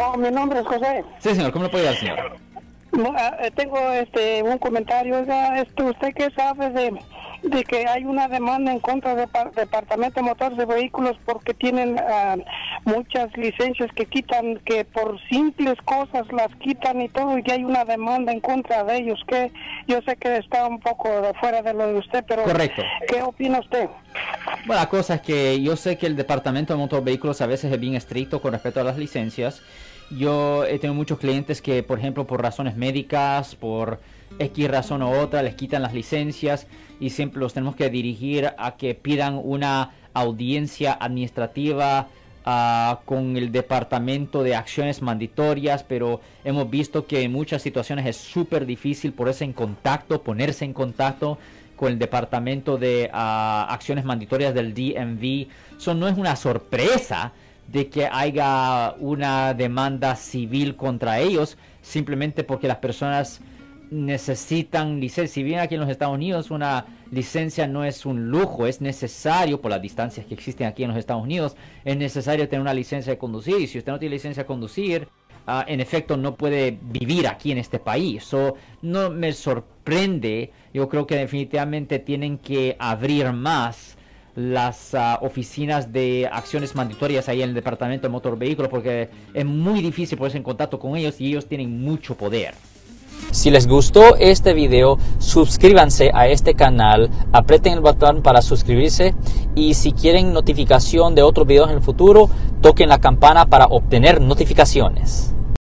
Oh, mi nombre es José. Sí, señor, ¿cómo le puede ayudar, señor? No, ah, eh, tengo este un comentario. Oiga, este, ¿Usted qué sabe de, de que hay una demanda en contra del Departamento de Motores de Vehículos porque tienen ah, muchas licencias que quitan, que por simples cosas las quitan y todo, y que hay una demanda en contra de ellos? que Yo sé que está un poco fuera de lo de usted, pero Correcto. ¿qué opina usted? Bueno, la cosa es que yo sé que el Departamento de Motor Vehículos a veces es bien estricto con respecto a las licencias. Yo he tenido muchos clientes que, por ejemplo, por razones médicas, por X razón u otra, les quitan las licencias y siempre los tenemos que dirigir a que pidan una audiencia administrativa ah, con el Departamento de Acciones Mandatorias, pero hemos visto que en muchas situaciones es súper difícil ponerse en contacto, ponerse en contacto con el Departamento de ah, Acciones Mandatorias del DMV. Eso no es una sorpresa de que haya una demanda civil contra ellos, simplemente porque las personas necesitan licencia. Si bien aquí en los Estados Unidos una licencia no es un lujo, es necesario por las distancias que existen aquí en los Estados Unidos, es necesario tener una licencia de conducir. Y si usted no tiene licencia de conducir, ah, en efecto no puede vivir aquí en este país. So, no me sorprende, yo creo que definitivamente tienen que abrir más las ah, oficinas de acciones mandatorias ahí en el departamento de motor vehículo porque es muy difícil ponerse en contacto con ellos y ellos tienen mucho poder. Si les gustó este video, suscríbanse a este canal, aprieten el botón para suscribirse y si quieren notificación de otros videos en el futuro, toquen la campana para obtener notificaciones.